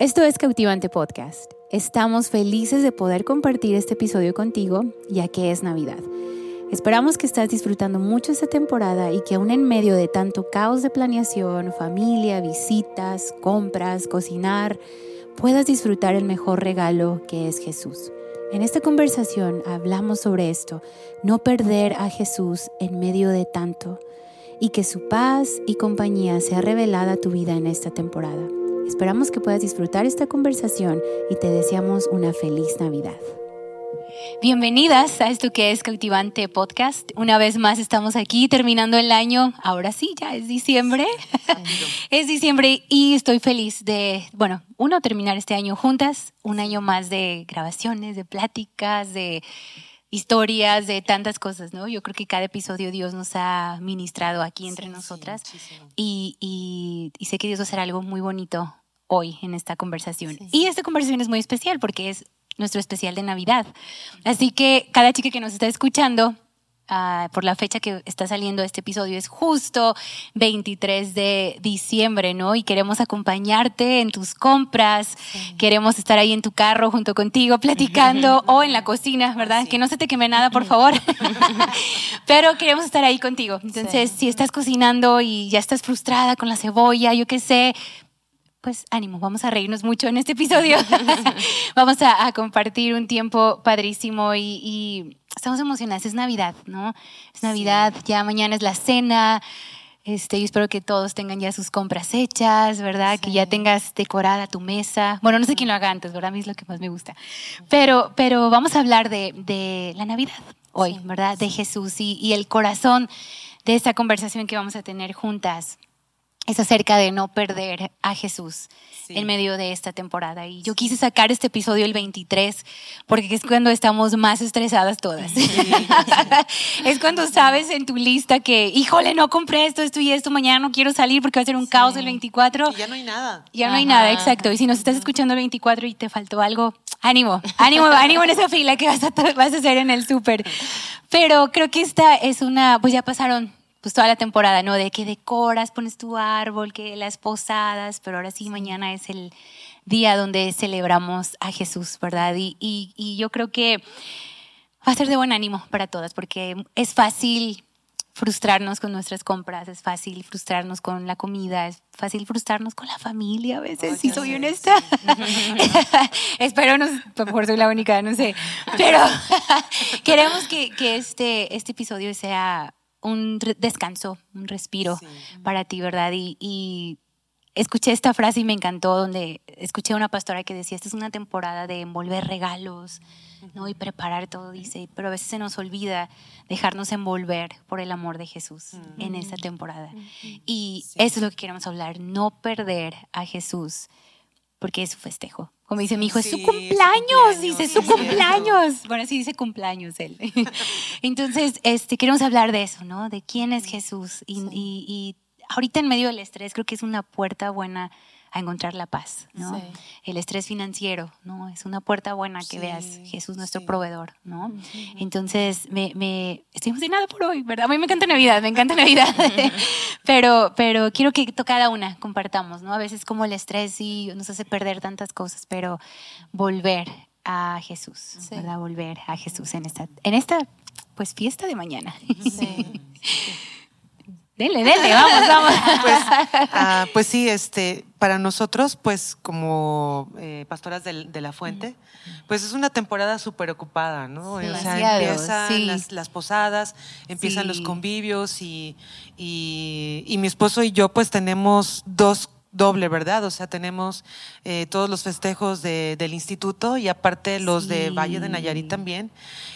Esto es Cautivante Podcast. Estamos felices de poder compartir este episodio contigo, ya que es Navidad. Esperamos que estás disfrutando mucho esta temporada y que aún en medio de tanto caos de planeación, familia, visitas, compras, cocinar, puedas disfrutar el mejor regalo que es Jesús. En esta conversación hablamos sobre esto, no perder a Jesús en medio de tanto y que su paz y compañía sea revelada a tu vida en esta temporada. Esperamos que puedas disfrutar esta conversación y te deseamos una feliz Navidad. Bienvenidas a esto que es Cautivante Podcast. Una vez más estamos aquí terminando el año. Ahora sí, ya es diciembre. es diciembre y estoy feliz de, bueno, uno, terminar este año juntas, un año más de grabaciones, de pláticas, de historias, de tantas cosas, ¿no? Yo creo que cada episodio Dios nos ha ministrado aquí entre nosotras y, y, sé que Dios va a hacer algo muy bonito hoy en esta conversación. Y esta conversación es muy especial porque es nuestro especial de Navidad. Así que cada chica que nos está escuchando, Ah, por la fecha que está saliendo este episodio, es justo 23 de diciembre, ¿no? Y queremos acompañarte en tus compras, queremos estar ahí en tu carro junto contigo platicando o en la cocina, ¿verdad? Que no se te queme nada, por favor. Pero queremos estar ahí contigo. Entonces, si estás cocinando y ya estás frustrada con la cebolla, yo qué sé, pues ánimo, vamos a reírnos mucho en este episodio. vamos a, compartir un tiempo padrísimo y, estamos emocionadas. Es Navidad, ¿no? Es Navidad, ya mañana es la cena. Este, yo espero que todos tengan ya sus compras hechas, ¿verdad? Que ya tengas decorada tu mesa. Bueno, no sé quién lo haga antes, ¿verdad? A mí es lo que más me gusta. Pero, pero vamos a hablar de, la Navidad hoy, ¿verdad? De Jesús y, y el corazón de esta conversación que vamos a tener juntas es acerca de no perder a Jesús en medio de esta temporada. Y yo quise sacar este episodio el 23 porque es cuando estamos más estresadas todas. es cuando sabes en tu lista que, híjole, no compré esto, esto y esto, mañana no quiero salir porque va a ser un caos el 24. Y ya no hay nada. Ya no hay nada, exacto. Y si nos estás escuchando el 24 y te faltó algo, ánimo, ánimo, ánimo en esa fila que vas a, vas a hacer en el súper. Pero creo que esta es una, pues ya pasaron pues toda la temporada, ¿no? De que decoras, pones tu árbol, que las posadas, pero ahora sí, mañana es el día donde celebramos a Jesús, ¿verdad? Y, y, yo creo que va a ser de buen ánimo para todas, porque es fácil frustrarnos con nuestras compras, es fácil frustrarnos con la comida, es fácil frustrarnos con la familia a veces, si soy honesta. Espero no, por soy la única, no sé. Pero queremos que, que, este, este episodio sea un descanso, un respiro para ti, ¿verdad? Y, escuché esta frase y me encantó, donde escuché a una pastora que decía, esta es una temporada de envolver regalos, ¿no? Y preparar todo, dice, pero a veces se nos olvida dejarnos envolver por el amor de Jesús en esta temporada. Y eso es lo que queremos hablar, no perder a Jesús, porque es su festejo. Como dice mi hijo, es su cumpleaños, dice su cumpleaños. Bueno, sí dice cumpleaños él. Entonces, este, queremos hablar de eso, ¿no? De quién es Jesús. y, ahorita en medio del estrés creo que es una puerta buena a encontrar la paz, ¿no? El estrés financiero, ¿no? Es una puerta buena que veas Jesús nuestro proveedor, ¿no? Entonces, me, me, estoy emocionada por hoy, ¿verdad? A mí me encanta Navidad, me encanta Navidad, pero, pero quiero que cada una compartamos, ¿no? A veces como el estrés sí nos hace perder tantas cosas, pero volver a Jesús, ¿verdad? Volver a Jesús en esta, en esta pues fiesta de mañana. Sí. Dele, dele, vamos, vamos. Pues, ah, pues, sí, este, para nosotros, pues como eh, pastoras de, la fuente, pues es una temporada súper ocupada, ¿no? o sea, empiezan las, posadas, empiezan los convivios y, y, y mi esposo y yo pues tenemos dos doble, ¿verdad? O sea, tenemos eh, todos los festejos del instituto y aparte los de Valle de Nayarit también.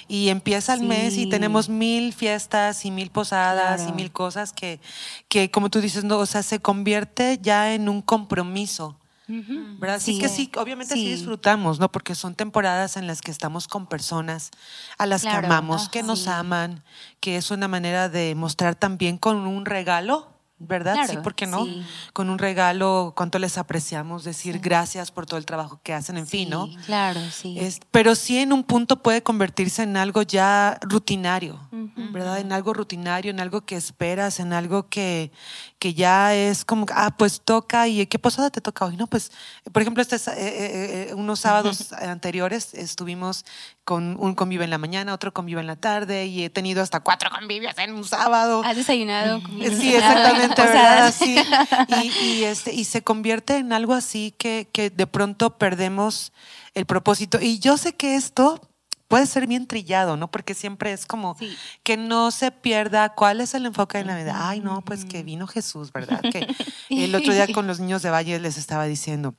Y empieza el mes y tenemos mil fiestas y mil posadas y mil cosas que, que, como tú dices, no, o sea, se convierte ya en un compromiso. ¿verdad? Así que sí, obviamente sí. disfrutamos, ¿no? Porque son temporadas en las que estamos con personas a las que amamos, que nos aman, que es una manera de mostrar también con un regalo ¿verdad? sí, ¿por qué no? Con un regalo, cuánto les apreciamos, decir gracias por todo el trabajo que hacen, en fin, ¿no? Claro, sí. pero sí en un punto puede convertirse en algo ya rutinario, ¿verdad? En algo rutinario, en algo que esperas, en algo que, que ya es como, ah, pues toca, ¿y qué posada te toca hoy? No, pues, por ejemplo, este, eh, eh, eh, unos sábados anteriores estuvimos con un convivio en la mañana, otro convivio en la tarde, y he tenido hasta cuatro convivios en un sábado. ¿Has desayunado? Sí, exactamente, ¿verdad? Así. Y, este, y se convierte en algo así que, que de pronto perdemos el propósito. Y yo sé que esto puede ser bien trillado, ¿no? Porque siempre es como que no se pierda cuál es el enfoque de la vida. Ay, no, pues que vino Jesús, ¿verdad? Que el otro día con los niños de Valle les estaba diciendo,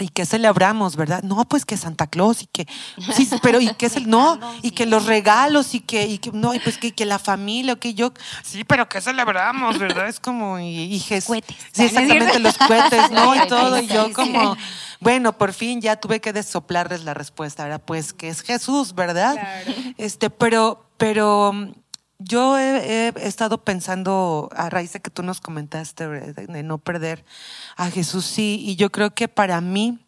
y que celebramos, ¿verdad? No, pues que Santa Claus y que sí, pero y que es el no y que los regalos y que y que no y pues que, que la familia, que yo sí, pero que celebramos, ¿verdad? Es como y, y Jesús. Sí, exactamente los cohetes, ¿no? Y todo y yo como bueno, por fin ya tuve que desoplarles la respuesta, ¿verdad? Pues que es Jesús, ¿verdad? Este, pero pero yo he, estado pensando, a raíz de que tú nos comentaste, de no perder a Jesús, sí, y yo creo que para mí,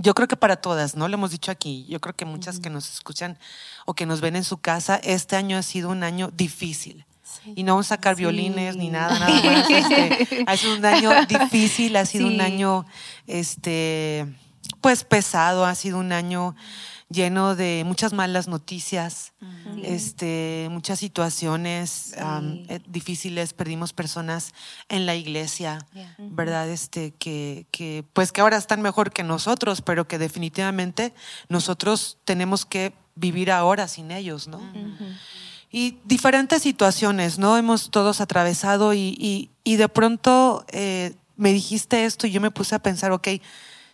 yo creo que para todas, ¿no? Lo hemos dicho aquí, yo creo que muchas que nos escuchan o que nos ven en su casa, este año ha sido un año difícil. Y no vamos a sacar violines ni nada, nada más. Este, ha sido un año difícil, ha sido un año, este, pues pesado, ha sido un año lleno de muchas malas noticias, este, muchas situaciones eh, difíciles, perdimos personas en la iglesia, ¿verdad? Este, que, que, pues que ahora están mejor que nosotros, pero que definitivamente nosotros tenemos que vivir ahora sin ellos, ¿no? Y diferentes situaciones, ¿no? Hemos todos atravesado y, y, de pronto eh, me dijiste esto y yo me puse a pensar, ok,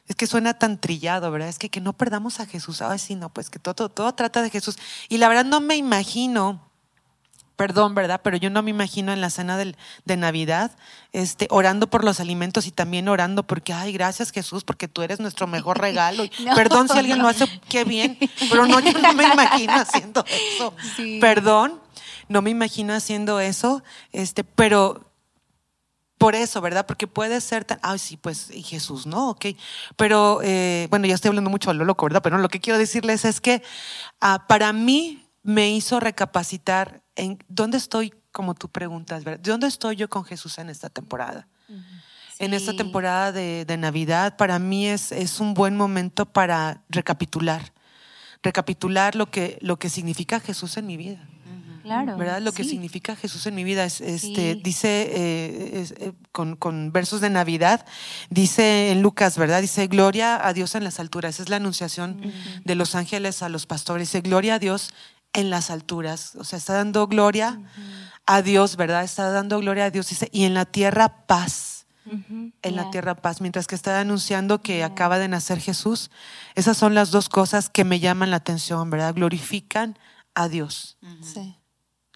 es que suena tan trillado, ¿verdad? Es que, que no perdamos a Jesús. Ay, sí, no, pues que todo, todo, trata de Jesús. Y la verdad no me imagino, perdón, ¿verdad? Pero yo no me imagino en la cena del, de Navidad, este, orando por los alimentos y también orando porque, ay, gracias Jesús, porque tú eres nuestro mejor regalo. Perdón si alguien lo hace, qué bien, pero no, yo no me imagino haciendo eso. Perdón, no me imagino haciendo eso, este, pero por eso, ¿verdad? Porque puede ser tan, ay, sí, pues y Jesús, ¿no? Ok. Pero, eh, bueno, ya estoy hablando mucho a lo loco, ¿verdad? Pero lo que quiero decirles es que ah, para mí me hizo recapacitar en dónde estoy, como tú preguntas, ¿verdad? ¿Dónde estoy yo con Jesús en esta temporada? En esta temporada de, de, Navidad, para mí es, es un buen momento para recapitular, recapitular lo que, lo que significa Jesús en mi vida. ¿Verdad? Lo que significa Jesús en mi vida. Es, este, Dice eh, eh, con, versos de Navidad, dice en Lucas, ¿verdad? Dice, gloria a Dios en las alturas. Es la anunciación de los ángeles a los pastores. Dice, gloria a Dios en las alturas. O sea, está dando gloria a Dios, ¿verdad? Está dando gloria a Dios. Dice, y en la tierra paz. En la tierra paz, mientras que está anunciando que acaba de nacer Jesús, esas son las dos cosas que me llaman la atención, ¿verdad? Glorifican a Dios. Sí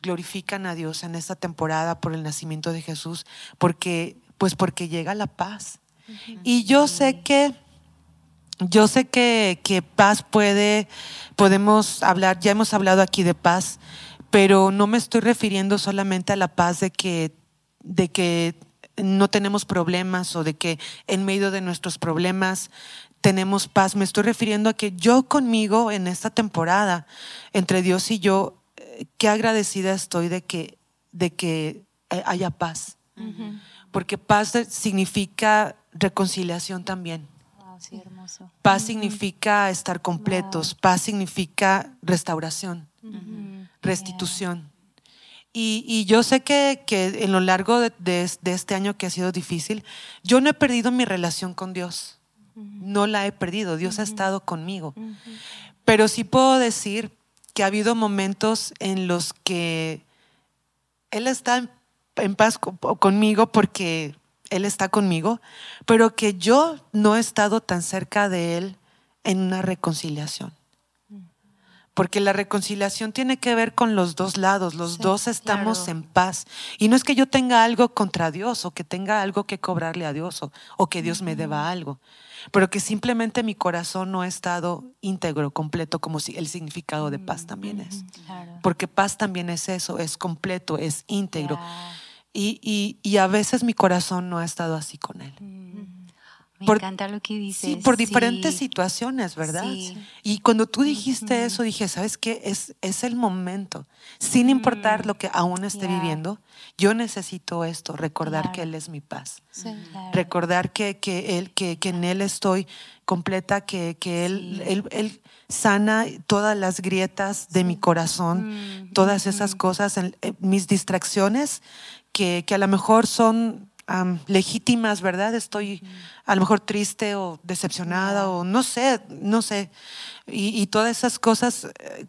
glorifican a Dios en esta temporada por el nacimiento de Jesús, porque, pues porque llega la paz. Y yo sé que, yo sé que, que paz puede, podemos hablar, ya hemos hablado aquí de paz, pero no me estoy refiriendo solamente a la paz de que, de que no tenemos problemas o de que en medio de nuestros problemas tenemos paz. Me estoy refiriendo a que yo conmigo en esta temporada, entre Dios y yo, qué agradecida estoy de que, de que haya paz. Porque paz significa reconciliación también. Paz significa estar completos, paz significa restauración, restitución. Y, yo sé que, que, en lo largo de, este año que ha sido difícil, yo no he perdido mi relación con Dios. No la he perdido. Dios ha estado conmigo. Pero sí puedo decir que ha habido momentos en los que Él está en, paz conmigo porque Él está conmigo, pero que yo no he estado tan cerca de Él en una reconciliación. Porque la reconciliación tiene que ver con los dos lados, los dos estamos en paz. Y no es que yo tenga algo contra Dios o que tenga algo que cobrarle a Dios o, que Dios me deba algo pero que simplemente mi corazón no ha estado íntegro, completo, como si el significado de paz también es. Porque paz también es eso, es completo, es íntegro. Y, y, a veces mi corazón no ha estado así con él. Mm. Me encanta lo que dices. Sí, por diferentes situaciones, ¿verdad? Y cuando tú dijiste eso, dije, ¿sabes qué? Es, es el momento. Sin importar lo que aún esté viviendo, yo necesito esto, recordar que Él es mi paz. Recordar que, que, él, que, que, en Él estoy completa, que, que él, él, él, sana todas las grietas de mi corazón, todas esas cosas, en, eh, mis distracciones, que, que a lo mejor son legítimas, ¿verdad? Estoy a lo mejor triste o decepcionada o no sé, no sé. Y, todas esas cosas eh,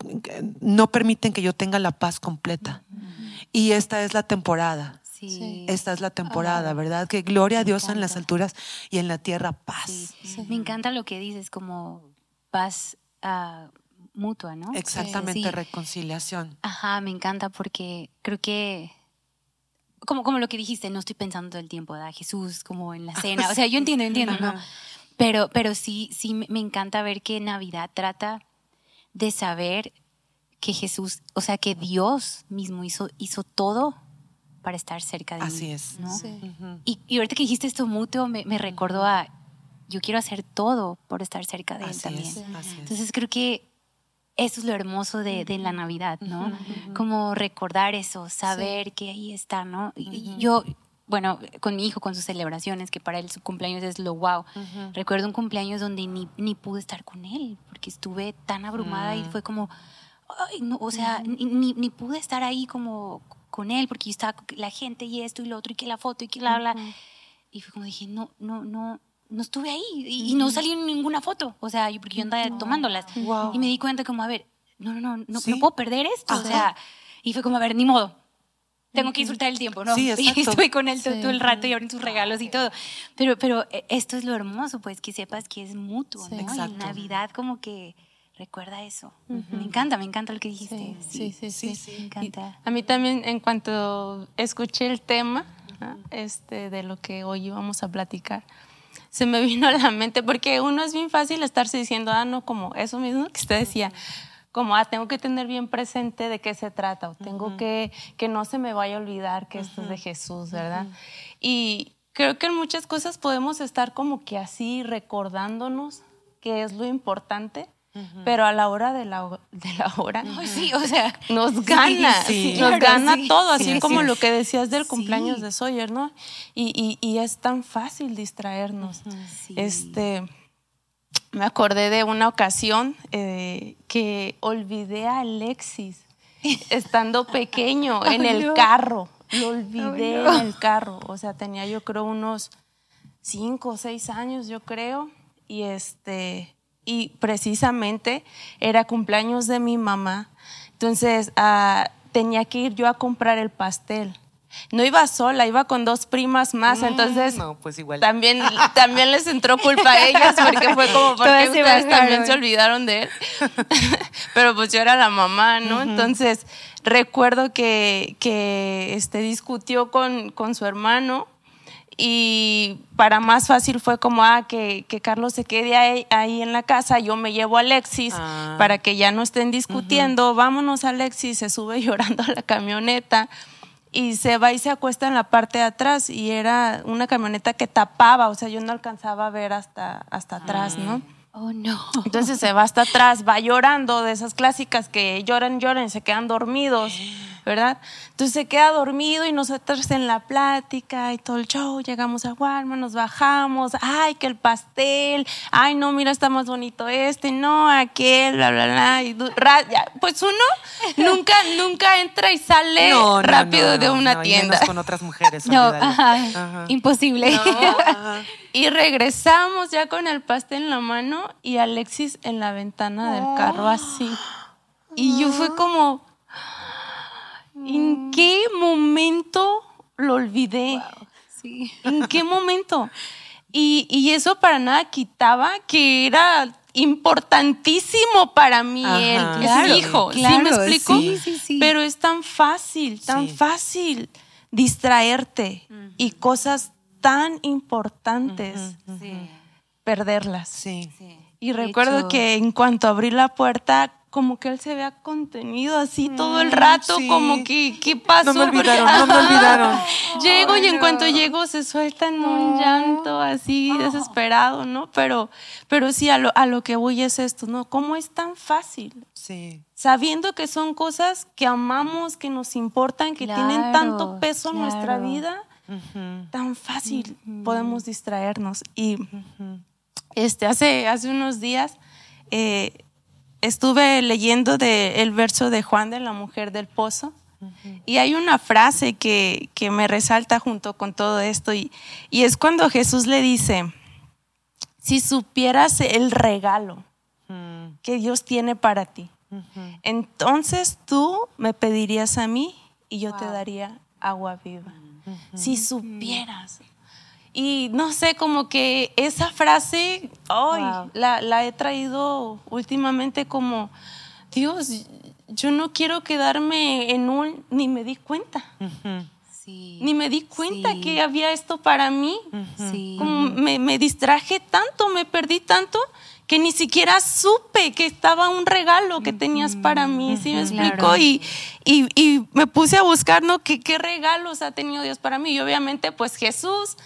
no permiten que yo tenga la paz completa. Y esta es la temporada. Sí. Esta es la temporada, ¿verdad? Que gloria a Dios en las alturas y en la tierra paz. Me encanta lo que dices, como paz uh, mutua, ¿no? Exactamente, reconciliación. Ajá, me encanta porque creo que como, como lo que dijiste, no estoy pensando todo el tiempo, ¿verdad? Jesús, como en la cena. O sea, yo entiendo, entiendo, ¿no? Pero, pero sí, sí me encanta ver que Navidad trata de saber que Jesús, o sea, que Dios mismo hizo, hizo todo para estar cerca de Así es. ¿no? Sí. y, y, ahorita que dijiste esto mutuo, me, me, recordó a, yo quiero hacer todo por estar cerca de Él también. Entonces creo que eso es lo hermoso de, de la Navidad, ¿no? Como recordar eso, saber que ahí está, ¿no? Yo, bueno, con mi hijo, con sus celebraciones, que para él su cumpleaños es lo wow. Recuerdo un cumpleaños donde ni, ni pude estar con él, porque estuve tan abrumada y mm. fue como, ay, no, o sea, ni, ni, pude estar ahí como con él, porque yo estaba la gente y esto y lo otro, y que la foto y que la habla. Y fue como dije, no, no, no, no estuve ahí y, no salí en ninguna foto, o sea, porque yo andaba tomándolas. Y me di cuenta como, a ver, no, no, no, no, no puedo perder esto, o sea, y fue como, a ver, ni modo. Tengo que disfrutar el tiempo, ¿no? Sí, y estoy con él todo, el rato y abren sus regalos y todo. Pero, pero eh, esto es lo hermoso, pues, que sepas que es mutuo, ¿no? Y Navidad como que recuerda eso. Me encanta, me encanta lo que dijiste. Sí, sí, sí. Me encanta. a mí también, en cuanto escuché el tema este, de lo que hoy íbamos a platicar, se me vino a la mente, porque uno es bien fácil estarse diciendo, ah, no, como eso mismo que usted decía, como, ah, tengo que tener bien presente de qué se trata, o tengo que, que no se me vaya a olvidar que esto es de Jesús, ¿verdad? Y creo que en muchas cosas podemos estar como que así recordándonos qué es lo importante, pero a la hora de la, de la hora, sí, o sea, nos gana, nos gana todo, así como lo que decías del cumpleaños de Sawyer, ¿no? Y, y, es tan fácil distraernos. Este, me acordé de una ocasión eh, que olvidé a Alexis estando pequeño en el carro. Lo olvidé en el carro. O sea, tenía yo creo unos cinco o seis años, yo creo. Y este, y precisamente era cumpleaños de mi mamá. Entonces ah, tenía que ir yo a comprar el pastel. No iba sola, iba con dos primas más, mm, entonces pues igual. También, también les entró culpa a ellas porque fue como porque ustedes también se olvidaron de él. Pero pues yo era la mamá, ¿no? Entonces recuerdo que, que este, discutió con, con su hermano y para más fácil fue como, ah, que, que Carlos se quede ahí, en la casa, yo me llevo a Alexis ah. para que ya no estén discutiendo, vámonos Alexis, se sube llorando a la camioneta y se va y se acuesta en la parte de atrás y era una camioneta que tapaba, o sea, yo no alcanzaba a ver hasta, hasta atrás, ¿no? Oh, no. Entonces se va hasta atrás, va llorando de esas clásicas que lloran, lloran se quedan dormidos. ¿verdad? Entonces se queda dormido y nosotros en la plática y todo el show, llegamos a Walmart, nos bajamos, ay, que el pastel, ay, no, mira, está más bonito este, no, aquel, bla, bla, bla. Y, pues uno nunca, nunca entra y sale rápido de una tienda. con otras mujeres. No, imposible. Y regresamos ya con el pastel en la mano y Alexis en la ventana del carro así. Y yo fue como, ¿En qué momento lo olvidé? ¿En qué momento? Y, eso para nada quitaba que era importantísimo para mí él, hijo. ¿Sí me explico? Pero es tan fácil, tan fácil distraerte y cosas tan importantes perderlas. Y recuerdo que en cuanto abrí la puerta, como que él se vea contenido así todo el mm, rato, como que, ¿qué pasó? No me olvidaron, no me olvidaron. llego y en cuanto llego se suelta en un llanto así desesperado, ¿no? Pero, pero sí, a lo, a lo que voy es esto, ¿no? ¿Cómo es tan fácil? Sí. Sabiendo que son cosas que amamos, que nos importan, que tienen tanto peso en nuestra vida, tan fácil podemos distraernos. Y este, hace, hace unos días... Eh, estuve leyendo de el verso de Juan de la mujer del pozo y hay una frase que, me resalta junto con todo esto y, es cuando Jesús le dice, si supieras el regalo que Dios tiene para ti, entonces tú me pedirías a mí y yo te daría agua viva. Si supieras. Y no sé, como que esa frase, hoy la, he traído últimamente como, Dios, yo no quiero quedarme en un, ni me di cuenta. Ni me di cuenta que había esto para mí. Como me, me, distraje tanto, me perdí tanto que ni siquiera supe que estaba un regalo que tenías para mí, ¿sí me explico? Y, y, me puse a buscar, ¿no? ¿Qué, ¿Qué, regalos ha tenido Dios para mí? Y obviamente, pues Jesús,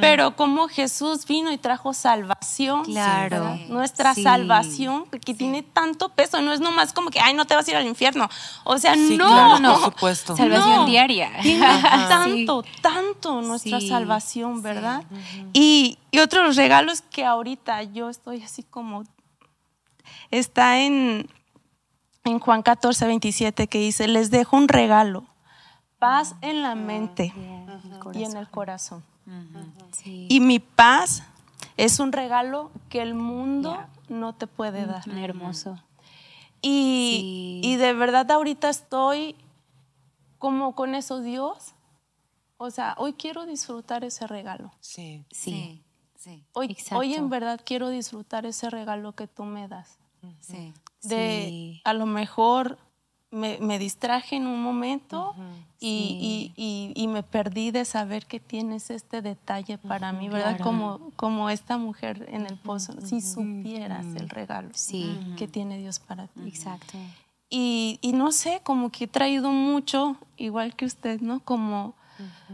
pero como Jesús vino y trajo salvación. Claro. Nuestra salvación, que tiene tanto peso, no es nomás como que, ay, no te vas a ir al infierno. O sea, no. no. Por supuesto. Salvación diaria. Tiene tanto, tanto nuestra salvación, ¿verdad? Y, y otros regalos que ahorita yo estoy así como, está en, en Juan 14, 27 que dice, les dejo un regalo, paz en la mente y en el corazón. Y mi paz es un regalo que el mundo no te puede dar. Hermoso. Y, y, de verdad ahorita estoy como con eso, Dios. O sea, hoy quiero disfrutar ese regalo. Sí. Sí. Hoy, hoy en verdad quiero disfrutar ese regalo que tú me das. Sí. De a lo mejor me, me, distraje en un momento y, y, y, me perdí de saber que tienes este detalle para mí, ¿verdad? Como, como esta mujer en el pozo, si supieras el regalo que tiene Dios para ti. Exacto. Y, no sé, como que he traído mucho, igual que usted, ¿no? Como,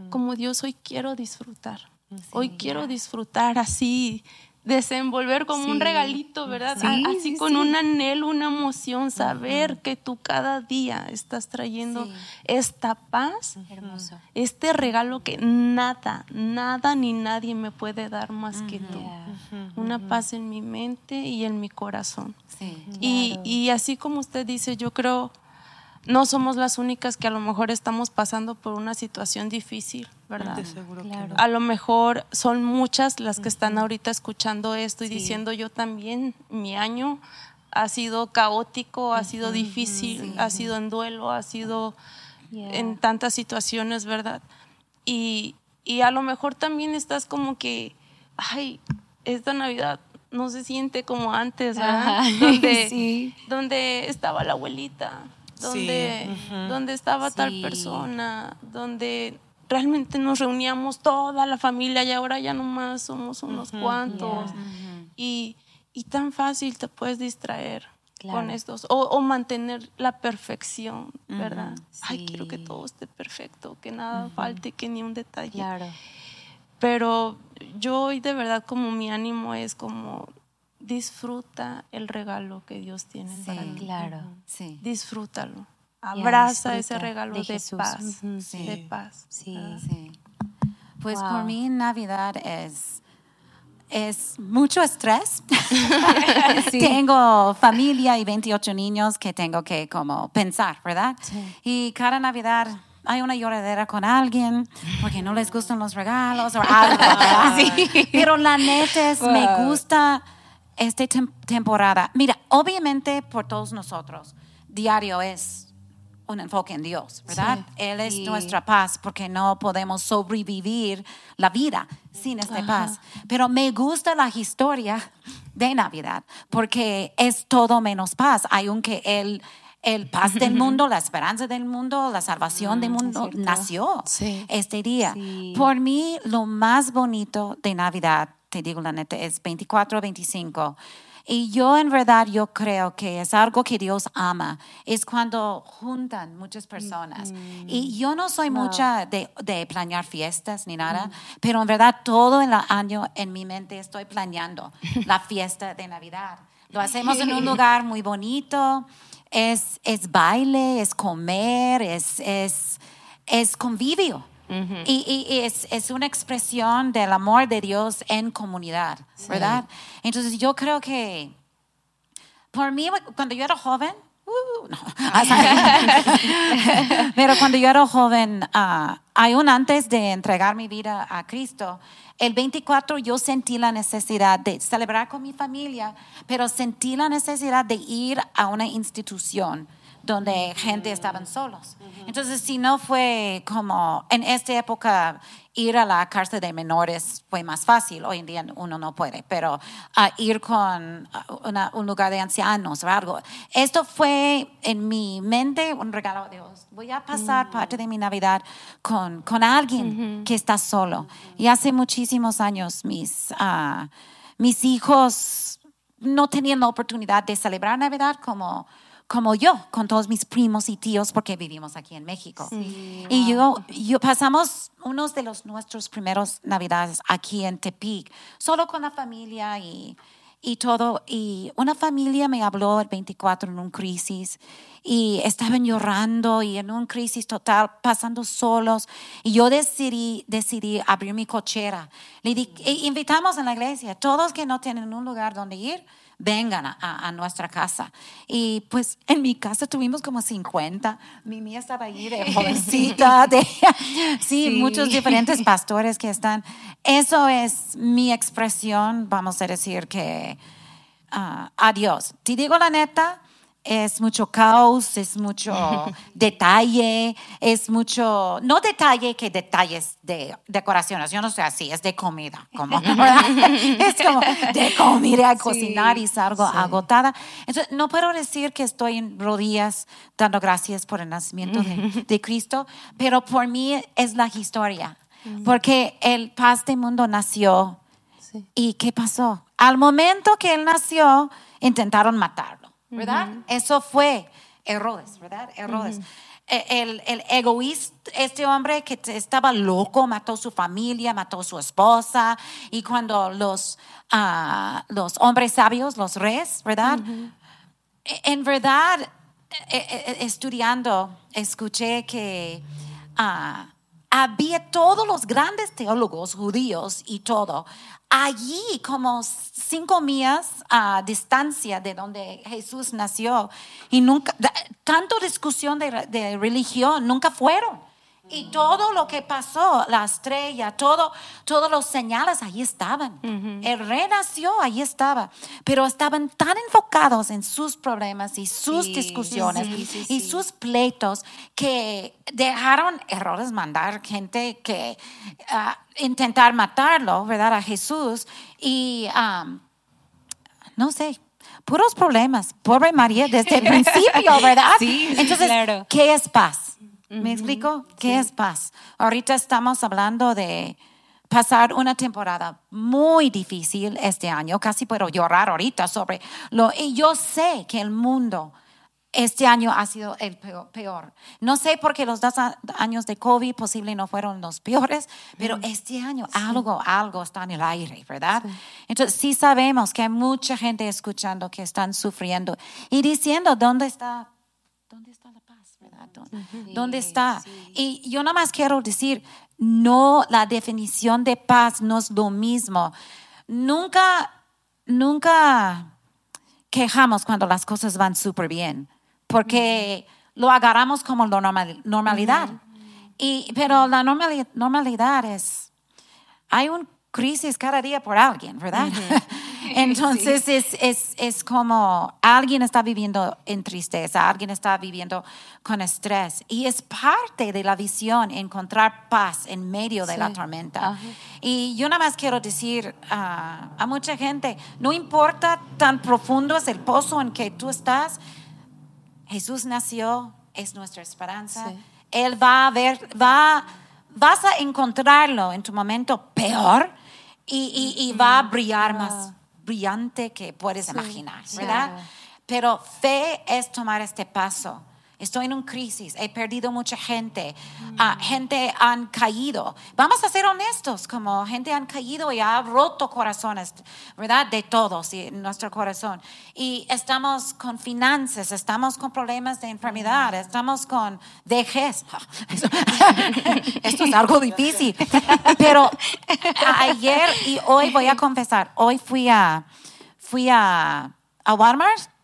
como Dios hoy quiero disfrutar. Hoy quiero disfrutar así, desenvolver como un regalito, ¿verdad? así con un anhelo, una emoción, saber que tú cada día estás trayendo esta paz, este regalo que nada, nada ni nadie me puede dar más que tú. Una paz en mi mente y en mi corazón. y, y así como usted dice, yo creo no somos las únicas que a lo mejor estamos pasando por una situación difícil, ¿verdad? A lo mejor son muchas las que están ahorita escuchando esto y diciendo yo también, mi año ha sido caótico, ha sido difícil, ha sido en duelo, ha sido en tantas situaciones, ¿verdad? Y, y a lo mejor también estás como que, ay, esta Navidad no se siente como antes, ¿verdad? Donde, donde estaba la abuelita, donde, estaba tal persona, donde realmente nos reuníamos toda la familia y ahora ya nomás somos unos cuantos. y, tan fácil te puedes distraer con estos, o, mantener la perfección, ¿verdad? Ay, quiero que todo esté perfecto, que nada falte, que ni un detalle. Claro. Pero yo hoy de verdad como mi ánimo es como disfruta el regalo que Dios tiene para ti. Claro, sí. Disfrútalo. Abraza ese regalo de, paz. De paz. Sí, sí. Pues por mí Navidad es, es mucho estrés. tengo familia y 28 niños que tengo que como pensar, ¿verdad? Y cada Navidad hay una lloradera con alguien porque no les gustan los regalos o algo, Pero la neta es, me gusta esta temporada, mira, obviamente por todos nosotros, diario es un enfoque en Dios, ¿verdad? Él es nuestra paz porque no podemos sobrevivir la vida sin esta paz. Pero me gusta la historia de Navidad porque es todo menos paz, aunque Él el paz del mundo, la esperanza del mundo, la salvación del mm, mundo nació este día. Por mí, lo más bonito de Navidad te digo la neta, es 24, 25. Y yo en verdad yo creo que es algo que Dios ama, es cuando juntan muchas personas. Y yo no soy mucha de, de, planear fiestas ni nada, pero en verdad todo el año en mi mente estoy planeando la fiesta de Navidad. Lo hacemos en un lugar muy bonito, es, es baile, es comer, es, es, es convivio. Y, y, es, es, una expresión del amor de Dios en comunidad, ¿verdad? Entonces yo creo que, por mí, cuando yo era joven, uh, no. pero cuando yo era joven, uh, aún antes de entregar mi vida a Cristo, el 24 yo sentí la necesidad de celebrar con mi familia, pero sentí la necesidad de ir a una institución donde gente estaban solos. Entonces, si no fue como en esta época ir a la cárcel de menores fue más fácil, hoy en día uno no puede, pero ir con un lugar de ancianos o algo. Esto fue en mi mente un regalo de Dios. Voy a pasar mm. parte de mi Navidad con, con alguien que está solo. Y hace muchísimos años mis, uh, mis hijos no tenían la oportunidad de celebrar Navidad como como yo, con todos mis primos y tíos, porque vivimos aquí en México. y yo, yo pasamos unos de los nuestros primeros navidades aquí en Tepic, solo con la familia y, y todo. Y una familia me habló el 24 en un crisis y estaban llorando y en un crisis total, pasando solos. Y yo decidí, decidí abrir mi cochera. Le di, e invitamos en la iglesia, todos que no tienen un lugar donde ir, vengan a, nuestra casa. Y pues en mi casa tuvimos como 50. Mi mía estaba ahí de jovencita, de, sí, muchos diferentes pastores que están. Eso es mi expresión, vamos a decir que, uh, adiós. Te digo la neta, es mucho caos, es mucho detalle, es mucho, no detalle que detalles de decoraciones, yo no sé así, es de comida, como, es como de comida, cocinar y salgo agotada. Entonces, no puedo decir que estoy en rodillas dando gracias por el nacimiento de, Cristo, pero por mí es la historia, porque el paz del mundo nació. ¿Y qué pasó? Al momento que él nació, intentaron matarlo. ¿Verdad? Eso fue Herodes, ¿verdad? Herodes. E, el, el, egoísta, este hombre que estaba loco, mató su familia, mató su esposa, y cuando los, uh, los hombres sabios, los reyes, ¿verdad? E, en verdad, e, estudiando, escuché que uh, había todos los grandes teólogos judíos y todo, allí como cinco millas a distancia de donde Jesús nació y nunca, tanto discusión de, de religión, nunca fueron. Y todo lo que pasó, la estrella, todo, todos los señales, ahí estaban. El rey nació, ahí estaba. Pero estaban tan enfocados en sus problemas y sus discusiones y sus pleitos que dejaron errores mandar gente que uh, intentar matarlo, ¿verdad? A Jesús. Y no sé, puros problemas. Pobre María desde el principio, ¿verdad? Sí, Entonces, claro. ¿qué es paz? ¿Me explico? ¿Qué es paz? Ahorita estamos hablando de pasar una temporada muy difícil este año. Casi puedo llorar ahorita sobre lo... Y yo sé que el mundo este año ha sido el peor. No sé por qué los dos años de COVID posible no fueron los peores, pero este año algo, algo está en el aire, ¿verdad? Entonces sí sabemos que hay mucha gente escuchando que están sufriendo y diciendo, ¿dónde está? ¿Dónde está la ¿Dónde está? Y yo nada más quiero decir, no, la definición de paz no es lo mismo. Nunca, nunca quejamos cuando las cosas van súper bien, porque lo agarramos como normalidad. y, pero la normalidad es, hay una crisis cada día por alguien, ¿verdad? Entonces es, es, es, como alguien está viviendo en tristeza, alguien está viviendo con estrés y es parte de la visión encontrar paz en medio de la tormenta. Y yo nada más quiero decir a mucha gente, no importa tan profundo es el pozo en que tú estás, Jesús nació, es nuestra esperanza. Él va a ver, va, vas a encontrarlo en tu momento peor y, y, y va a brillar más brillante que puedes imaginar, ¿verdad? Pero fe es tomar este paso estoy en un crisis, he perdido mucha gente, ah, gente han caído. Vamos a ser honestos, como gente han caído y ha roto corazones, ¿verdad? De todos y nuestro corazón. Y estamos con finanzas, estamos con problemas de enfermedad, estamos con vejez. Esto es algo difícil. Pero ayer y hoy voy a confesar, hoy fui a, fui a, a Walmart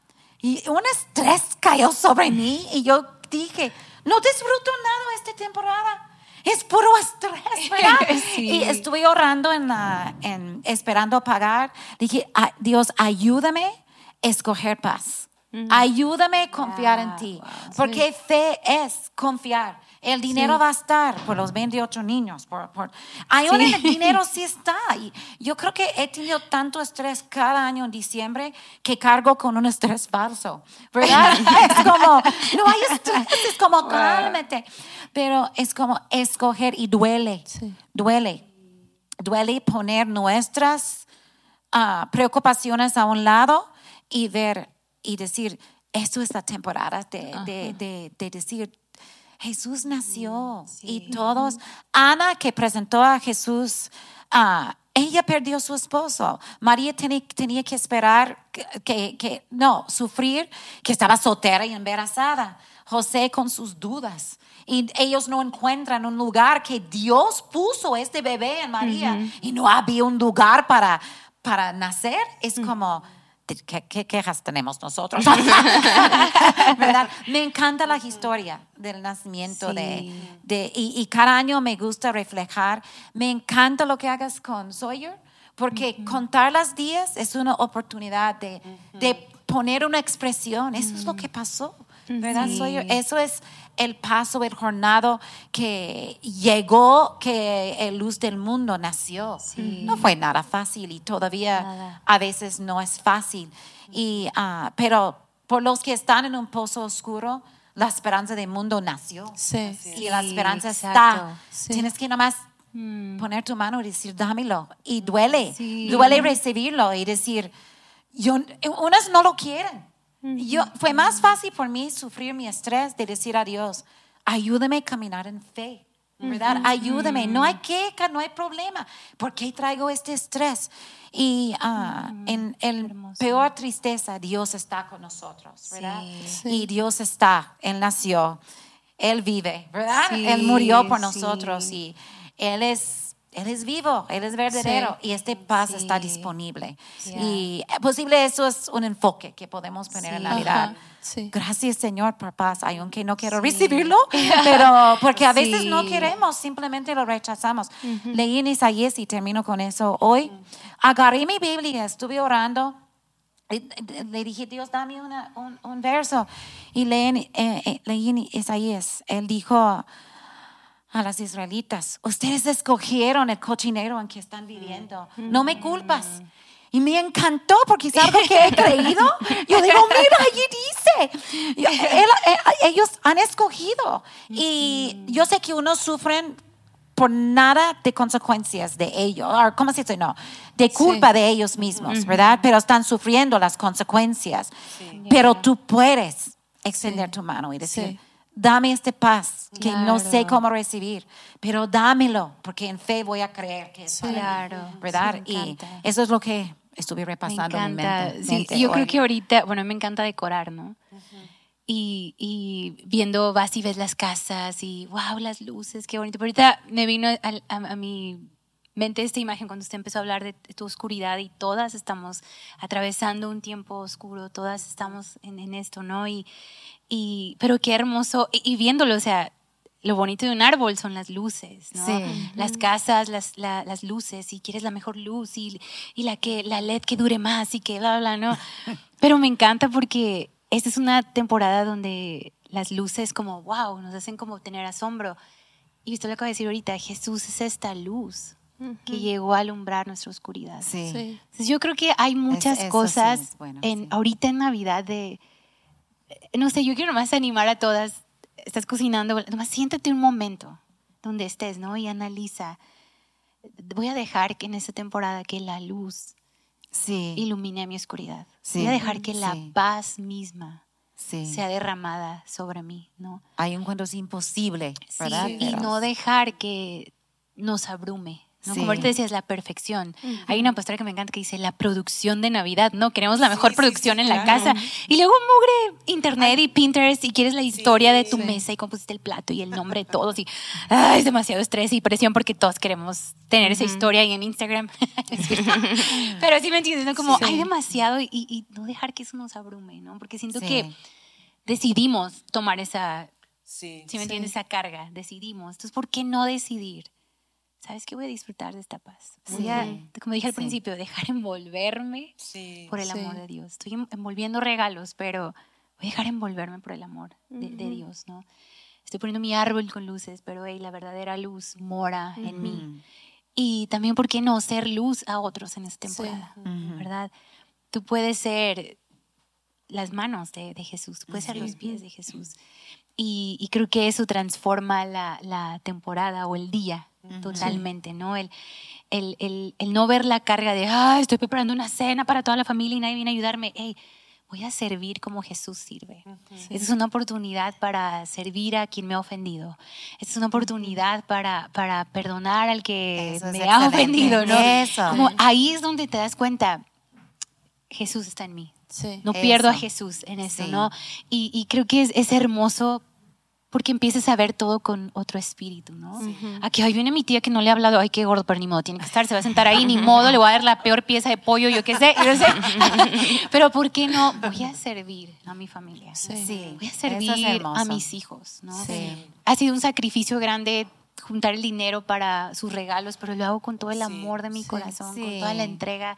y un estrés cayó sobre mí y yo dije, no disfruto nada esta temporada. Es puro estrés, ¿verdad? Y estuve orando en la, en, esperando pagar. Dije, Dios, ayúdame a escoger paz. Ayúdame a confiar en ti. Porque fe es confiar. El dinero va a estar por los 28 niños. Por, por. Ahora el dinero sí está. Y yo creo que he tenido tanto estrés cada año en diciembre que cargo con un estrés falso. ¿Verdad? es como, no hay estrés, es como cálmate. Pero es como escoger y duele. Duele. Duele poner nuestras ah, preocupaciones a un lado y ver y decir, esto es la temporada de, de, de, de decir, Jesús nació y todos, Ana que presentó a Jesús, ah, ella perdió su esposo. María tenía, que esperar, que, que, no, sufrir, que estaba soltera y embarazada. José con sus dudas. Y ellos no encuentran un lugar que Dios puso este bebé en María y no había un lugar para, para nacer. Es mm. como ¿Qué, quejas tenemos nosotros? ¿Verdad? Me encanta la historia del nacimiento de, de y, cada año me gusta reflejar. Me encanta lo que hagas con Sawyer, porque contar las días es una oportunidad de, de poner una expresión. Eso es lo que pasó, ¿verdad, Sawyer? Eso es el paso, el jornado que llegó, que el luz del mundo nació. No fue nada fácil y todavía a veces no es fácil. Y, uh, pero por los que están en un pozo oscuro, la esperanza del mundo nació. Sí. Y la esperanza está. Tienes que nomás mm. poner tu mano y decir, dámelo. Y duele. Duele recibirlo y decir, yo, unas no lo quieren. Yo, fue más fácil por mí sufrir mi estrés de decir a Dios, ayúdame a caminar en fe. ¿verdad? Ayúdame, no hay queja, no hay problema. ¿Por qué traigo este estrés? Y ah, en el peor tristeza, Dios está con nosotros, ¿verdad? Y Dios está, Él nació, Él vive, ¿verdad? Él murió por nosotros y Él es él es vivo, Él es verdadero y este paz está disponible. Y posible eso es un enfoque que podemos poner en la vida. Gracias Señor por paz, aunque no quiero recibirlo, pero porque a veces no queremos, simplemente lo rechazamos. Leí en Isaías y termino con eso. Hoy agarré mi Biblia, estuve orando. Le dije, Dios, dame un, verso. Y leí, eh, eh, leí en Isaías, Él dijo, a las israelitas, ustedes escogieron el cochinero en que están viviendo, no me culpas. Y me encantó porque es algo que he creído. Yo digo, mira, allí dice. ellos han escogido. Y yo sé que unos sufren por nada de consecuencias de ellos, ¿cómo se dice? No, de culpa de ellos mismos, ¿verdad? Pero están sufriendo las consecuencias. Pero tú puedes extender tu mano y decir, dame este paz que no sé cómo recibir, pero dámelo, porque en fe voy a creer que es claro, ¿verdad? y eso es lo que estuve repasando en mi mente. yo creo que ahorita, bueno, me encanta decorar, ¿no? y, y, viendo, vas y ves las casas y wow, las luces, qué bonito. Pero ahorita me vino a, a, mi mente esta imagen cuando usted empezó a hablar de, tu oscuridad y todas estamos atravesando un tiempo oscuro, todas estamos en, en esto, ¿no? Y, y, pero qué hermoso, y, viéndolo, o sea, lo bonito de un árbol son las luces, ¿no? Sí. Las casas, las, las luces, y quieres la mejor luz y, y, la, que, la LED que dure más y que bla, bla, ¿no? Pero me encanta porque esta es una temporada donde las luces como, wow, nos hacen como tener asombro. Y usted lo acaba de decir ahorita, Jesús es esta luz que llegó a alumbrar nuestra oscuridad. Sí. yo creo que hay muchas cosas en, ahorita en Navidad de no sé, yo quiero más animar a todas, estás cocinando, nomás siéntate un momento donde estés, ¿no? Y analiza, voy a dejar que en esta temporada que la luz ilumine mi oscuridad. Voy a dejar que la paz misma sea derramada sobre mí, ¿no? Hay un cuento es imposible, ¿verdad? y no dejar que nos abrume. ¿No? Como ahorita decías, la perfección. Hay una pastora que me encanta que dice la producción de Navidad, ¿no? Queremos la mejor producción en la casa. Y luego mugre internet y Pinterest y quieres la historia de tu mesa y compusiste el plato y el nombre de todos y es demasiado estrés y presión porque todos queremos tener esa historia ahí en Instagram. Pero sí me entiendes, ¿no? Como hay demasiado y, no dejar que eso nos abrume, ¿no? Porque siento que decidimos tomar esa, sí, me entiendes, esa carga, decidimos. Entonces, ¿por qué no decidir? ¿Sabes qué? Voy a disfrutar de esta paz. Voy a, como dije al principio, dejar envolverme por el amor de Dios. Estoy envolviendo regalos, pero voy a dejar envolverme por el amor de, Dios, ¿no? Estoy poniendo mi árbol con luces, pero hey, la verdadera luz mora en mí. Y también, ¿por qué no ser luz a otros en esta temporada? ¿Verdad? Tú puedes ser las manos de, Jesús, tú puedes ser los pies de Jesús. Y, creo que eso transforma la, temporada o el día totalmente, ¿no? El, el, no ver la carga de, ah, estoy preparando una cena para toda la familia y nadie viene a ayudarme. Hey, voy a servir como Jesús sirve. Esta es una oportunidad para servir a quien me ha ofendido. Esta es una oportunidad para, para perdonar al que me ha ofendido, ¿no? Como ahí es donde te das cuenta, Jesús está en mí. no pierdo a Jesús en eso, ¿no? Y, creo que es, es hermoso porque empiezas a ver todo con otro espíritu, ¿no? Aquí, ahí viene mi tía que no le ha hablado, ay, qué gordo, pero ni modo, tiene que estar, se va a sentar ahí, ni modo, le voy a dar la peor pieza de pollo, yo qué sé, yo sé. pero ¿por qué no? Voy a servir a mi familia, sí. voy a servir a mis hijos, ¿no? Ha sido un sacrificio grande juntar el dinero para sus regalos, pero lo hago con todo el amor de mi corazón, con toda la entrega,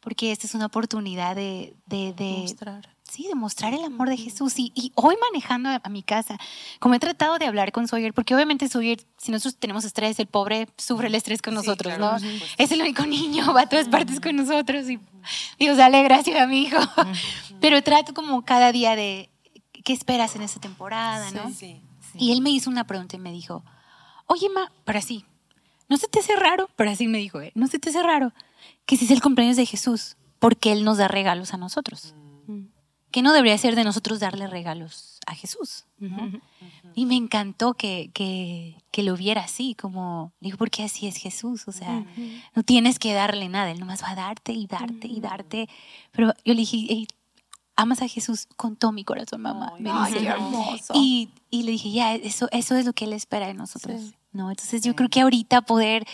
porque esta es una oportunidad de, de, de mostrar sí, demostrar el amor de Jesús. Y, hoy manejando a, mi casa, como he tratado de hablar con Sawyer, porque obviamente Sawyer, si nosotros tenemos estrés, el pobre sufre el estrés con nosotros, ¿no? Es el único niño, va a todas partes con nosotros y Dios, dale gracias a mi hijo. Pero trato como cada día de, ¿qué esperas en esta temporada, no? Y él me hizo una pregunta y me dijo, oye, ma, pero así, ¿no se te hace raro? Pero así me dijo, ¿eh? ¿no se te hace raro que si es el cumpleaños de Jesús, porque Él nos da regalos a nosotros? Que no debería ser de nosotros darle regalos a Jesús. Y me encantó que, que, lo viera así, como, digo, porque así es Jesús, o sea, no tienes que darle nada, Él nomás va a darte y darte y darte. Pero yo le dije, amas a Jesús con todo mi corazón, mamá. qué hermoso. Y, y, le dije, ya, eso, eso es lo que Él espera de nosotros. ¿no? Entonces yo creo que ahorita poder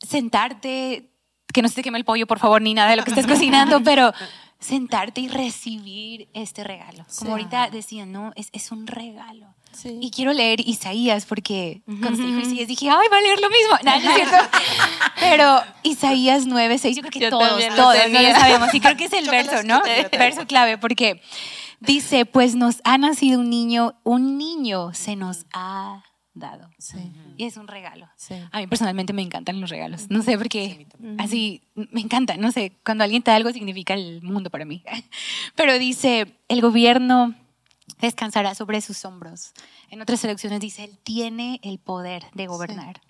sentarte, que no se te queme el pollo, por favor, ni nada de lo que estés cocinando, pero sentarte y recibir este regalo. Como ahorita decían, no, es, es un regalo. Y quiero leer Isaías porque cuando se dijo Isaías dije, ay, va a leer lo mismo. No, es cierto. Pero Isaías 9, 6, yo creo que todos, todos no lo sabemos. Y creo que es el verso, ¿no? verso clave porque dice, pues nos ha nacido un niño, un niño se nos ha dado. Y es un regalo. A mí personalmente me encantan los regalos. No sé por qué. Así, me encanta. No sé, cuando alguien te da algo significa el mundo para mí. Pero dice, el gobierno descansará sobre sus hombros. En otras selecciones dice, él tiene el poder de gobernar.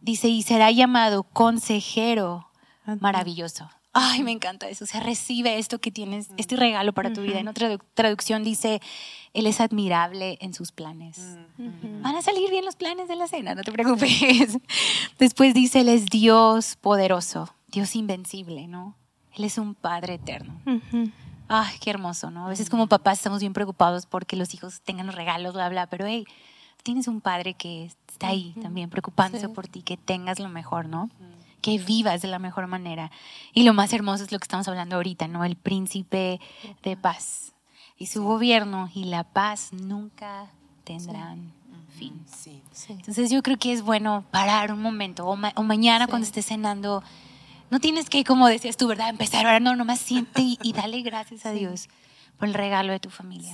Dice, y será llamado consejero maravilloso. Ay, me encanta eso. O sea, recibe esto que tienes, este regalo para tu vida. En otra traducción dice, Él es admirable en sus planes. Van a salir bien los planes de la cena, no te preocupes. Después dice, Él es Dios poderoso, Dios invencible, ¿no? Él es un Padre eterno. Ay, qué hermoso, ¿no? A veces como papás estamos bien preocupados porque los hijos tengan los regalos, bla, bla, pero hey, tienes un padre que está ahí también preocupándose por ti, que tengas lo mejor, ¿no? Que vivas de la mejor manera. Y lo más hermoso es lo que estamos hablando ahorita, ¿no? El príncipe de paz. Y su gobierno y la paz nunca tendrán fin. Entonces yo creo que es bueno parar un momento o, mañana cuando estés cenando. No tienes que, como decías tú, ¿verdad? Empezar ahora, no, nomás siente y, y dale gracias a Dios por el regalo de tu familia.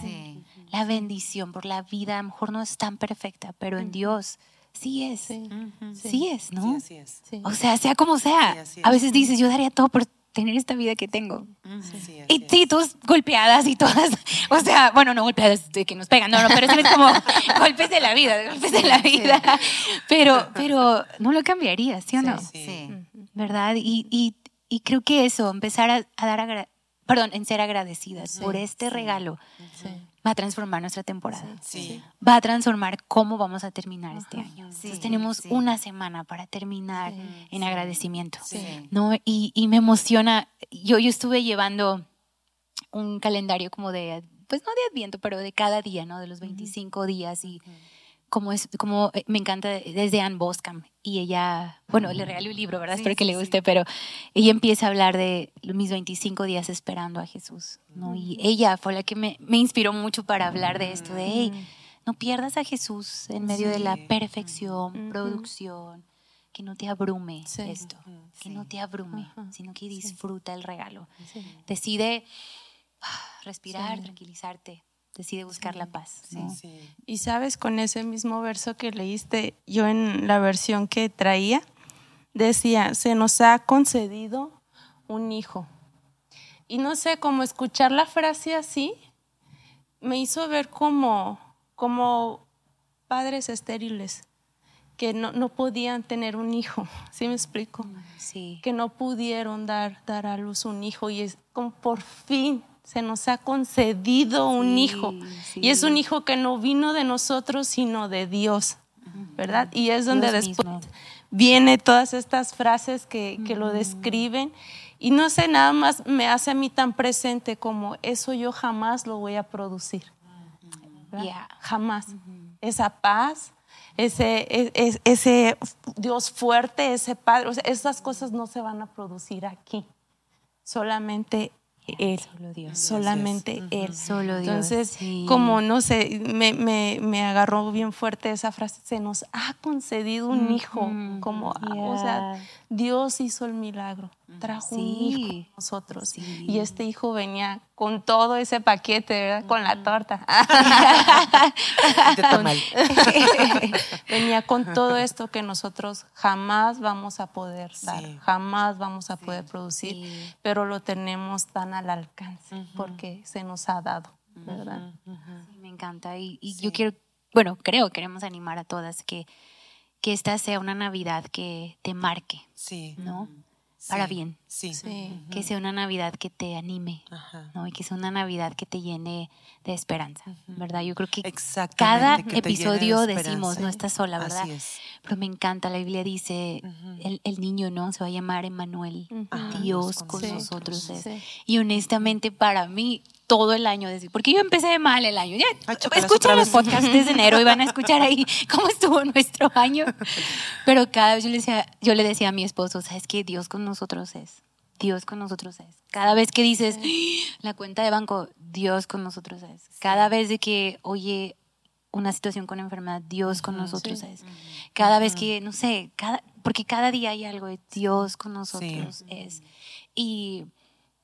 La bendición, por la vida, a lo mejor no es tan perfecta, pero en Dios sí es. Sí, es, ¿no? Sí, es. O sea, sea como sea. a veces dices, yo daría todo por tener esta vida que tengo. y sí, todas golpeadas y todas, o sea, bueno, no golpeadas de que nos pegan, no, no, pero es como golpes de la vida, golpes de la vida. Pero, pero no lo cambiaría, ¿sí o no? Sí. ¿Verdad? Y, y, y creo que eso, empezar a, dar, perdón, en ser agradecidas por este regalo, va a transformar nuestra temporada. Va a transformar cómo vamos a terminar este año. Entonces tenemos una semana para terminar en agradecimiento. ¿no? Y, y, me emociona, yo, yo estuve llevando un calendario como de, pues no de adviento, pero de cada día, ¿no? De los 25 días y como es, como eh, me encanta desde Anne Boscam y ella, bueno, le regalé un libro, ¿verdad? Espero que le guste, pero ella empieza a hablar de mis 25 días esperando a Jesús, ¿no? Y ella fue la que me, me inspiró mucho para hablar de esto, de, hey, no pierdas a Jesús en medio de la perfección, producción, que no te abrume esto, que no te abrume, sino que disfruta el regalo. Decide ah, respirar, tranquilizarte, decide buscar la paz. Y sabes, con ese mismo verso que leíste, yo en la versión que traía, decía, se nos ha concedido un hijo. Y no sé, cómo escuchar la frase así, me hizo ver como, como padres estériles que no, no, podían tener un hijo, ¿sí me explico? Sí. Que no pudieron dar, dar a luz un hijo y es como por fin se nos ha concedido un hijo. Y es un hijo que no vino de nosotros, sino de Dios, ¿verdad? Y es donde después viene todas estas frases que, lo describen. Y no sé, nada más me hace a mí tan presente como eso yo jamás lo voy a producir. Jamás. Esa paz, ese, e, ese, Dios fuerte, ese Padre, esas cosas no se van a producir aquí. Solamente él, Solo Dios. solamente Él. Solo Dios. Entonces, como no sé, me, me, me, agarró bien fuerte esa frase, se nos ha concedido un hijo, como, o sea, Dios hizo el milagro, trajo un hijo a nosotros. Y este hijo venía con todo ese paquete, ¿verdad? Con la torta. venía con todo esto que nosotros jamás vamos a poder dar, jamás vamos a poder producir, pero lo tenemos tan al alcance porque se nos ha dado, ¿verdad? me encanta. Y, y yo quiero, bueno, creo, queremos animar a todas que que esta sea una Navidad que te marque, sí. ¿no? Para bien. Sí. Que sea una Navidad que te anime, ¿no? Y que sea una Navidad que te llene de esperanza, ¿verdad? Yo creo que cada episodio decimos, no estás sola, ¿verdad? Así es. Pero me encanta, la Biblia dice, el, niño, ¿no? Se va a llamar Emmanuel, Dios con nosotros. Y honestamente para mí, todo el año, porque yo empecé mal el año. Ya, escuchen los podcasts desde enero y van a escuchar ahí cómo estuvo nuestro año. Pero cada vez yo le decía, yo le decía a mi esposo, sabes que Dios con nosotros es. Dios con nosotros es. Cada vez que dices la cuenta de banco, Dios con nosotros es. Cada vez de que oye una situación con enfermedad, Dios con nosotros es. Cada vez que, no sé, cada, porque cada día hay algo de Dios con nosotros es. Y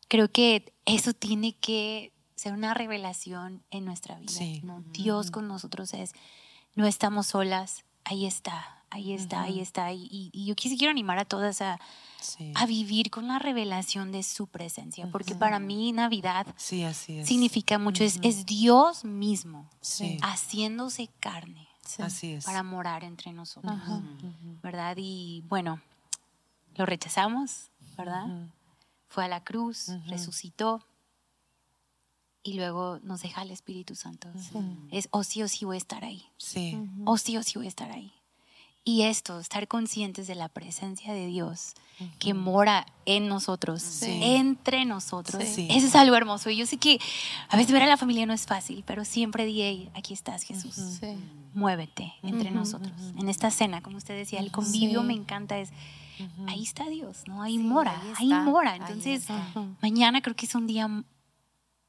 creo que eso tiene que ser una revelación en nuestra vida. ¿no? Dios con nosotros es, no estamos solas, ahí está, ahí está, ahí está. Y, y, yo quiero animar a todas a, a, vivir con la revelación de su presencia, porque para mí Navidad significa mucho, es, es, Dios mismo haciéndose carne. Para morar entre nosotros, ¿verdad? Y bueno, lo rechazamos, ¿verdad? fue a la cruz, resucitó y luego nos deja el Espíritu Santo. Es o sí o sí voy a estar ahí. Sí. O sí o sí voy a estar ahí. Y esto, estar conscientes de la presencia de Dios que mora en nosotros, entre nosotros. Eso es algo hermoso. Y yo sé que a veces ver a la familia no es fácil, pero siempre di, aquí estás Jesús. Muévete entre nosotros. En esta cena, como usted decía, el convivio me encanta, es ahí está Dios, ¿no? Ahí mora, ahí, mora. Entonces, mañana creo que es un día,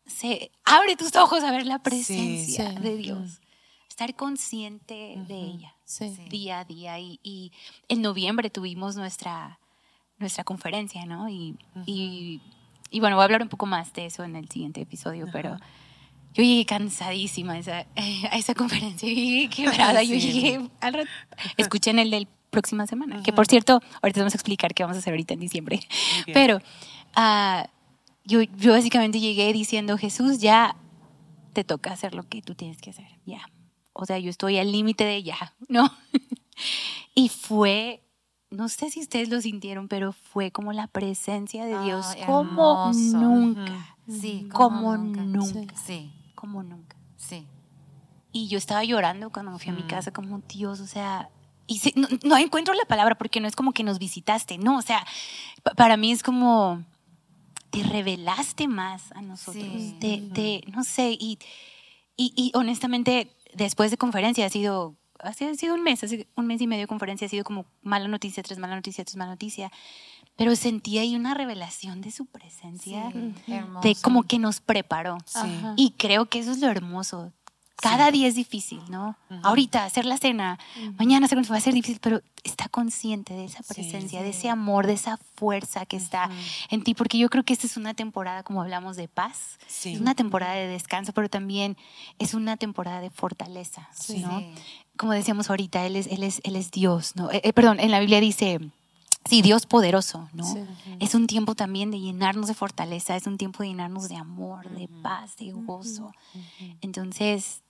se abre tus ojos a ver la presencia de Dios. Estar consciente de ella día a día. Y, en noviembre tuvimos nuestra, nuestra conferencia, ¿no? Y, y, bueno, voy a hablar un poco más de eso en el siguiente episodio, pero yo llegué cansadísima a esa, a esa conferencia, yo llegué quebrada, yo llegué al escuché en el del próxima semana. Que por cierto, ahorita vamos a explicar qué vamos a hacer ahorita en diciembre. Pero uh, yo, yo básicamente llegué diciendo, Jesús, ya te toca hacer lo que tú tienes que hacer, ya. O sea, yo estoy al límite de ya, ¿no? y fue no sé si ustedes lo sintieron, pero fue como la presencia de Dios, como nunca. Sí, como, nunca. Sí. Como nunca. Sí. Y yo estaba llorando cuando me fui a mi casa, como Dios, o sea, y no, encuentro la palabra porque no es como que nos visitaste, no, o sea, para mí es como te revelaste más a nosotros, te, no sé, y, y, honestamente después de conferencia ha sido, ha sido un mes, hace un mes y medio de conferencia ha sido como mala noticia, tres mala noticia, tres mala noticia, pero sentí ahí una revelación de su presencia, de como que nos preparó. Y creo que eso es lo hermoso, cada día es difícil, ¿no? Ahorita hacer la cena, mañana hacer va a ser difícil, pero está consciente de esa presencia, de ese amor, de esa fuerza que está en ti, porque yo creo que esta es una temporada, como hablamos, de paz, es una temporada de descanso, pero también es una temporada de fortaleza, ¿no? Como decíamos ahorita, Él es, él es, él es Dios, ¿no? Eh, eh, perdón, en la Biblia dice Sí, Dios poderoso, ¿no? Es un tiempo también de llenarnos de fortaleza, es un tiempo de llenarnos de amor, de paz, de gozo. Entonces,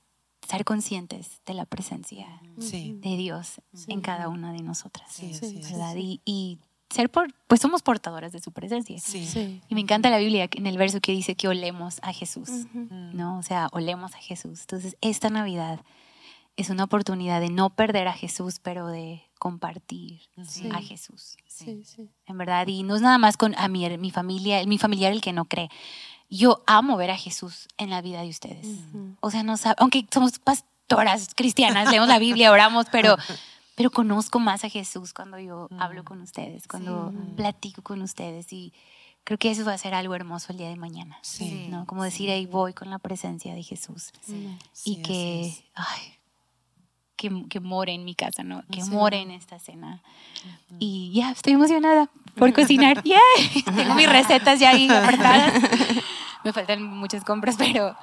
ser conscientes de la presencia de Dios en cada una de nosotras, ¿verdad? Y, ser por, pues somos portadoras de su presencia. Y me encanta la Biblia en el verso que dice que olemos a Jesús, ¿no? O sea, olemos a Jesús. Entonces, esta Navidad es una oportunidad de no perder a Jesús, pero de compartir a Jesús. En verdad, y no es nada más con a mi, mi familia, mi familiar el que no cree, yo amo ver a Jesús en la vida de ustedes. O sea, no aunque somos pastoras cristianas, leemos la Biblia, oramos, pero, pero conozco más a Jesús cuando yo hablo con ustedes, cuando platico con ustedes y creo que eso va a ser algo hermoso el día de mañana. ¿no? Como decir, ahí voy con la presencia de Jesús. Y que, ay, que, que, more en mi casa, ¿no? Que more en esta cena. Y ya, estoy emocionada por cocinar. ¡Yeah! Tengo mis recetas ya ahí apartadas. Me faltan muchas compras, pero,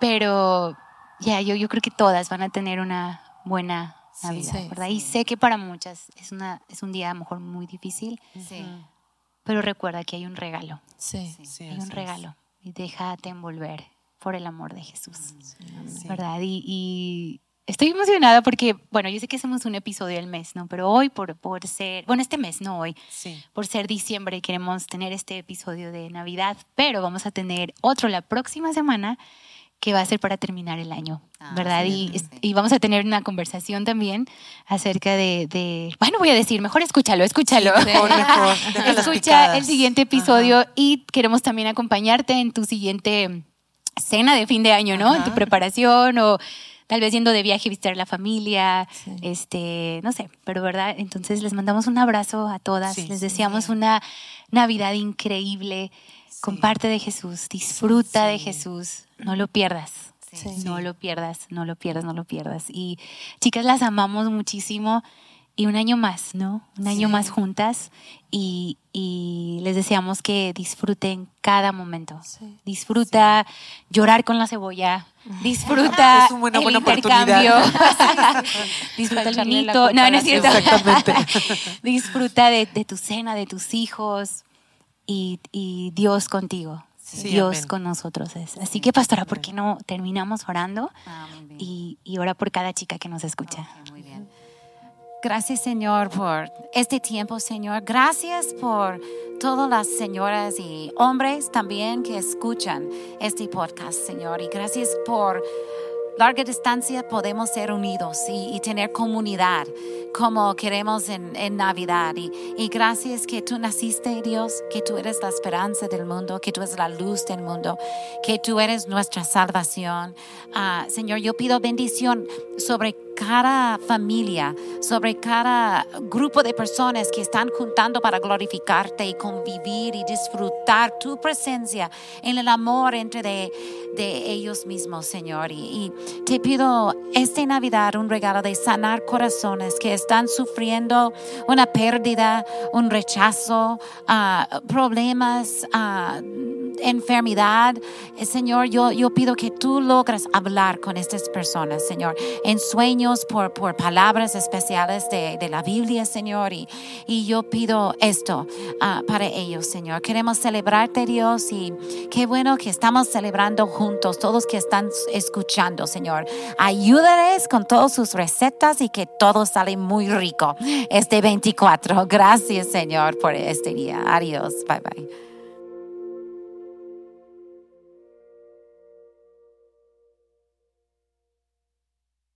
pero ya, yo, yo creo que todas van a tener una buena Navidad, ¿verdad? Y sé que para muchas es, una, es un día a lo mejor muy difícil, pero recuerda que hay un regalo. Sí. hay un regalo. Y déjate envolver por el amor de Jesús, ¿verdad? y Estoy emocionada porque, bueno, yo sé que hacemos un episodio al mes, ¿no? Pero hoy, por, por ser, bueno, este mes, no hoy, por ser diciembre, queremos tener este episodio de Navidad, pero vamos a tener otro la próxima semana que va a ser para terminar el año, ah, ¿verdad? y, y, vamos a tener una conversación también acerca de, de bueno, voy a decir, mejor escúchalo, escúchalo. Escucha el siguiente episodio y queremos también acompañarte en tu siguiente cena de fin de año, ¿no? En tu preparación o tal vez yendo de viaje visitar a la familia, este, no sé, pero verdad, entonces les mandamos un abrazo a todas, les deseamos una Navidad increíble, comparte de Jesús, disfruta de Jesús, no lo pierdas. No lo pierdas, no lo pierdas, no lo pierdas. Y chicas, las amamos muchísimo y un año más, ¿no? Un año más juntas y, les deseamos que disfruten cada momento. Disfruta llorar con la cebolla, disfruta el intercambio, disfruta el vinito, no, no es cierto. disfruta de, tu cena, de tus hijos y, Dios contigo. Dios con nosotros es. Así que, pastora, ¿por qué no terminamos orando? y, y ora por cada chica que nos escucha. Gracias, Señor, por este tiempo, Señor. Gracias por todas las señoras y hombres también que escuchan este podcast, Señor. Y gracias por larga distancia podemos ser unidos y, tener comunidad como queremos en, Navidad. Y, gracias que tú naciste, Dios, que tú eres la esperanza del mundo, que tú eres la luz del mundo, que tú eres nuestra salvación. Ah, Señor, yo pido bendición sobre cada familia, sobre cada grupo de personas que están juntando para glorificarte y convivir y disfrutar tu presencia en el amor entre de, ellos mismos, Señor. Y, te pido esta Navidad un regalo de sanar corazones que están sufriendo una pérdida, un rechazo, ah, problemas. Uh, enfermedad, eh, Señor, yo, yo pido que tú logres hablar con estas personas, Señor, en sueños por, por palabras especiales de, de la Biblia, Señor. Y, y yo pido esto uh, para ellos, Señor. Queremos celebrarte, Dios, y qué bueno que estamos celebrando juntos, todos que están escuchando, Señor. Ayúdales con todas sus recetas y que todo sale muy rico este 24. Gracias, Señor, por este día. Adiós. Bye bye.